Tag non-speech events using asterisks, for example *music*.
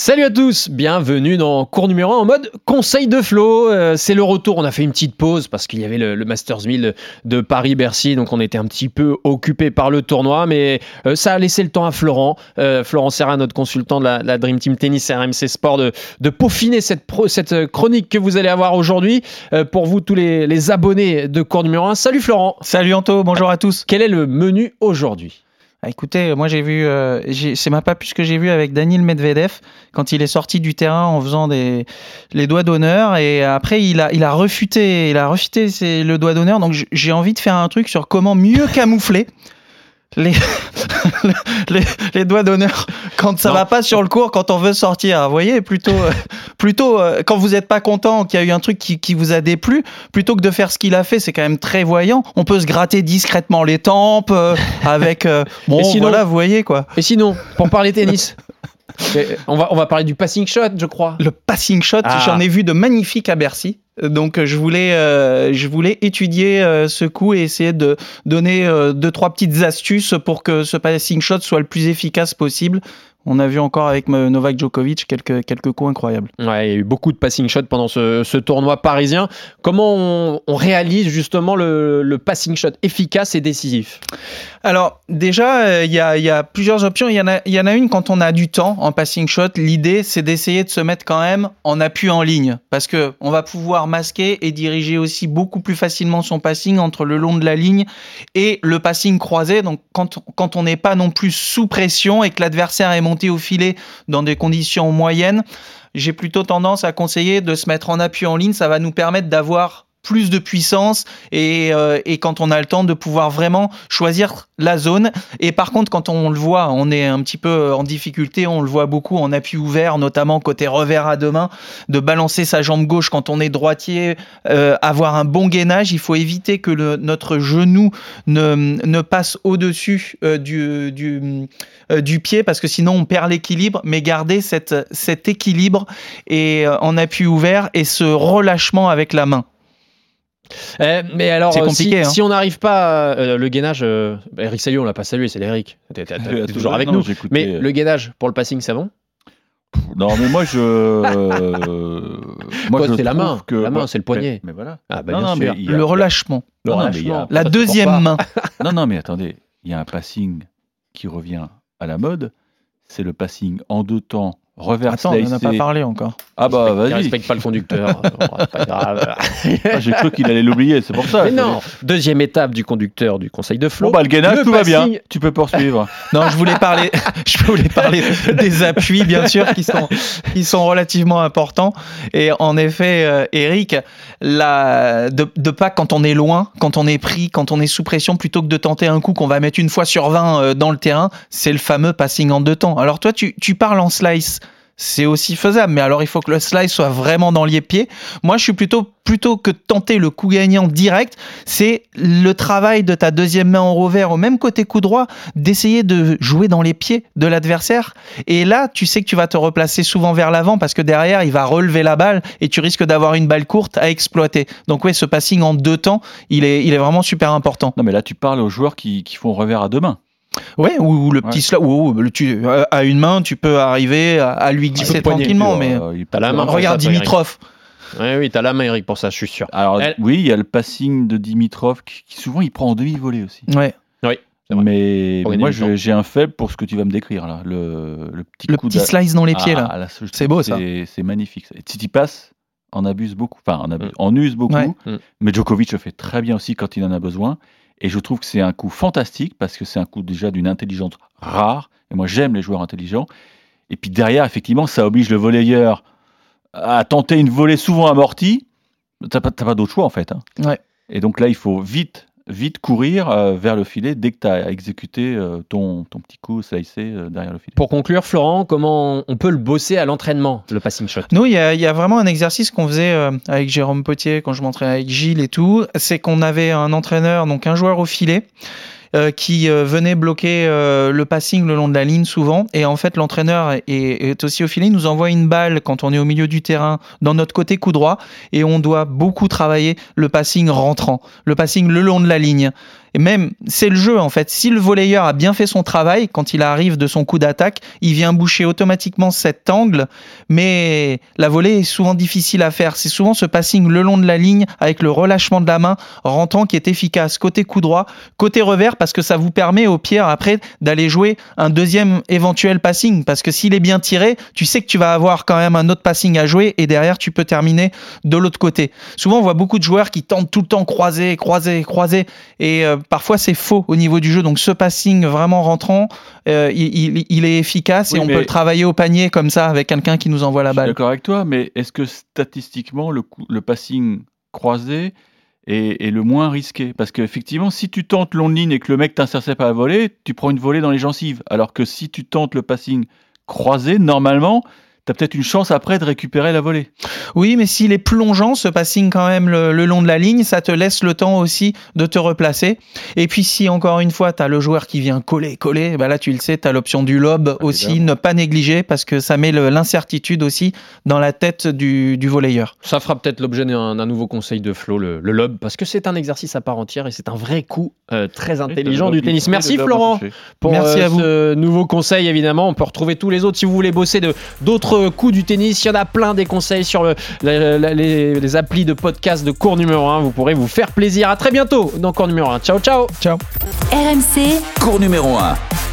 Salut à tous, bienvenue dans cours numéro 1 en mode conseil de Flo. Euh, c'est le retour, on a fait une petite pause parce qu'il y avait le, Masters 1000 de Paris-Bercy, donc on était un petit peu occupé par le tournoi, mais euh, ça a laissé le temps à Florent, euh, Florent Serra, notre consultant de la, Dream Team Tennis RMC Sport, de, de peaufiner cette, cette chronique que vous allez avoir aujourd'hui pour vous tous les, les abonnés de cours numéro 1. Salut Florent Salut Anto, bonjour à tous Quel est le menu aujourd'hui? Ah, écoutez, moi j'ai vu, euh, c'est ma pas plus que j'ai vu avec Daniel Medvedev quand il est sorti du terrain en faisant des les doigts d'honneur et après il a il a refuté, il a refuté le doigt d'honneur. Donc j'ai envie de faire un truc sur comment mieux camoufler *laughs* les, les, doigts d'honneur quand ça va pas sur le cours, quand on veut sortir. Vous voyez, plutôt, euh, plutôt euh, quand vous n'êtes pas content, qu'il y a eu un truc qui, qui, vous a déplu, plutôt que de faire ce qu'il a fait, c'est quand même très voyant. On peut se gratter discrètement les tempes euh, avec. *laughs* bon, sinon, voilà, vous voyez quoi. Et sinon, pour parler *laughs* tennis on va, on va parler du passing shot, je crois. Le passing shot, ah. j'en ai vu de magnifiques à Bercy. Donc je voulais, euh, je voulais étudier euh, ce coup et essayer de donner euh, deux trois petites astuces pour que ce passing shot soit le plus efficace possible on a vu encore avec Novak Djokovic quelques, quelques coups incroyables. Ouais, il y a eu beaucoup de passing shots pendant ce, tournoi parisien. Comment on, réalise justement le, passing shot efficace et décisif? Alors déjà, euh, il y, a, plusieurs options. Il y, en a, y en a une quand on a du temps en passing shot. L'idée, c'est d'essayer de se mettre quand même en appui en ligne parce que on va pouvoir masquer et diriger aussi beaucoup plus facilement son passing entre le long de la ligne et le passing croisé. Donc quand, quand on n'est pas non plus sous pression et que l'adversaire est monté au filet dans des conditions moyennes, j'ai plutôt tendance à conseiller de se mettre en appui en ligne. Ça va nous permettre d'avoir plus de puissance et, euh, et, quand on a le temps de pouvoir vraiment choisir la zone. Et par contre, quand on le voit, on est un petit peu en difficulté, on le voit beaucoup en appui ouvert, notamment côté revers à deux mains, de balancer sa jambe gauche quand on est droitier, euh, avoir un bon gainage. Il faut éviter que notre genou ne, passe au-dessus euh, du, pied parce que sinon on perd l'équilibre, mais garder cet équilibre et, en appui ouvert et ce relâchement avec la main. Eh, mais alors, euh, compliqué, si, hein. on n'arrive pas, euh, le gainage, euh, Eric Salio, on l'a pas salué, c'est Eric. T'es *laughs* toujours avec nous. Mais le gainage pour le passing, c'est bon? Non, mais moi je. *laughs* moi, c'est la main. Que... La main, c'est le poignet. Mais, voilà. Ah, bah, non, mais le relâchement. Le relâchement. La deuxième main. *laughs* non, non, mais attendez, il y a un passing qui revient à la mode. C'est le passing en deux temps Reverse Attends, on n'en a pas parlé encore. Ah bah vas-y. Il respecte pas le conducteur. *laughs* pas grave. Ah, j'ai cru qu'il allait l'oublier, c'est pour ça. Mais non. Deuxième étape du conducteur du Conseil de Flo. Bon bah le gainage, tout va bien. Tu peux poursuivre. *laughs* non, je voulais parler, *laughs* je voulais parler des appuis, bien sûr, qui sont, qui sont relativement importants. Et en effet, euh, Eric, la, de, de pas quand on est loin, quand on est pris, quand on est sous pression, plutôt que de tenter un coup qu'on va mettre une fois sur 20 euh, dans le terrain, c'est le fameux passing en deux temps. Alors toi, tu, tu parles en slice c'est aussi faisable. Mais alors, il faut que le slice soit vraiment dans les pieds. Moi, je suis plutôt, plutôt que tenter le coup gagnant direct, c'est le travail de ta deuxième main en revers au même côté coup droit, d'essayer de jouer dans les pieds de l'adversaire. Et là, tu sais que tu vas te replacer souvent vers l'avant parce que derrière, il va relever la balle et tu risques d'avoir une balle courte à exploiter. Donc, oui, ce passing en deux temps, il est, il est vraiment super important. Non, mais là, tu parles aux joueurs qui, qui font revers à deux mains. Ouais, ou, le petit slap, ou, tu, à une main, tu peux arriver à, lui glisser tranquillement, mais euh, la main. Regarde Dimitrov. Oui, oui, t'as la main, Eric, pour ça, je suis sûr. Alors, oui, il y a le passing de Dimitrov qui, souvent il prend en demi-volée aussi. Ouais. Oui. Mais, moi, j'ai un faible pour ce que tu vas me décrire là. Le, le petit, le petit slice dans les pieds là. Ah, c'est beau ça. C'est magnifique. Et passe en abuse beaucoup. Enfin, en, abuse, mm. use beaucoup. Mm. Mais Djokovic le fait très bien aussi quand il en a besoin. Et je trouve que c'est un coup fantastique parce que c'est un coup déjà d'une intelligence rare. Et moi, j'aime les joueurs intelligents. Et puis derrière, effectivement, ça oblige le volleyeur à tenter une volée souvent amortie. T'as pas, pas d'autre choix en fait. Hein. Ouais. Et donc là, il faut vite vite courir euh, vers le filet dès que tu as exécuté euh, ton, ton petit coup slicé derrière le filet. Pour conclure, Florent, comment on peut le bosser à l'entraînement, le passing shot? Nous, il y, y, a vraiment un exercice qu'on faisait avec Jérôme Potier quand je m'entraînais avec Gilles et tout. C'est qu'on avait un entraîneur, donc un joueur au filet euh, qui euh, venait bloquer euh, le passing le long de la ligne souvent. Et en fait, l'entraîneur est, aussi au filet. Il nous envoie une balle quand on est au milieu du terrain dans notre côté coup droit et on doit beaucoup travailler le passing rentrant, le passing le long de la ligne. Et même, c'est le jeu en fait. Si le volleyeur a bien fait son travail, quand il arrive de son coup d'attaque, il vient boucher automatiquement cet angle. Mais la volée est souvent difficile à faire. C'est souvent ce passing le long de la ligne avec le relâchement de la main rentrant qui est efficace. Côté coup droit, côté revers, parce que ça vous permet au Pierre après d'aller jouer un deuxième éventuel passing. Parce que s'il est bien tiré, tu sais que tu vas avoir quand même un autre passing à jouer et derrière tu peux terminer de l'autre côté. Souvent on voit beaucoup de joueurs qui tentent tout le temps croiser, croiser, croiser. Et euh, parfois c'est faux au niveau du jeu. Donc ce passing vraiment rentrant, euh, il, est efficace et on peut le travailler au panier comme ça avec quelqu'un qui nous envoie la balle. D'accord avec toi, mais est-ce que statistiquement le, le passing croisé est, le moins risqué? Parce qu'effectivement, si tu tentes long ligne et que le mec t'intercepte à la volée, tu prends une volée dans les gencives. Alors que si tu tentes le passing croisé, normalement, tu peut-être une chance après de récupérer la volée. Oui, mais s'il est plongeant, ce passing quand même le, long de la ligne, ça te laisse le temps aussi de te replacer. Et puis si encore une fois, tu as le joueur qui vient coller, coller, bah là tu le sais, tu as l'option du lob ah, aussi, ne pas négliger parce que ça met l'incertitude aussi dans la tête du, du volleyeur. Ça fera peut-être l'objet d'un nouveau conseil de Flo, le, lob, parce que c'est un exercice à part entière et c'est un vrai coup euh, très intelligent du tennis. Merci Florent pour Merci euh, à vous. ce nouveau conseil évidemment. On peut retrouver tous les autres si vous voulez bosser d'autres coup du tennis. Il y en a plein des conseils sur les, les, applis de podcast de cours numéro 1. Vous pourrez vous faire plaisir. À très bientôt dans cours numéro 1. Ciao, ciao. Ciao. RMC, cours numéro 1.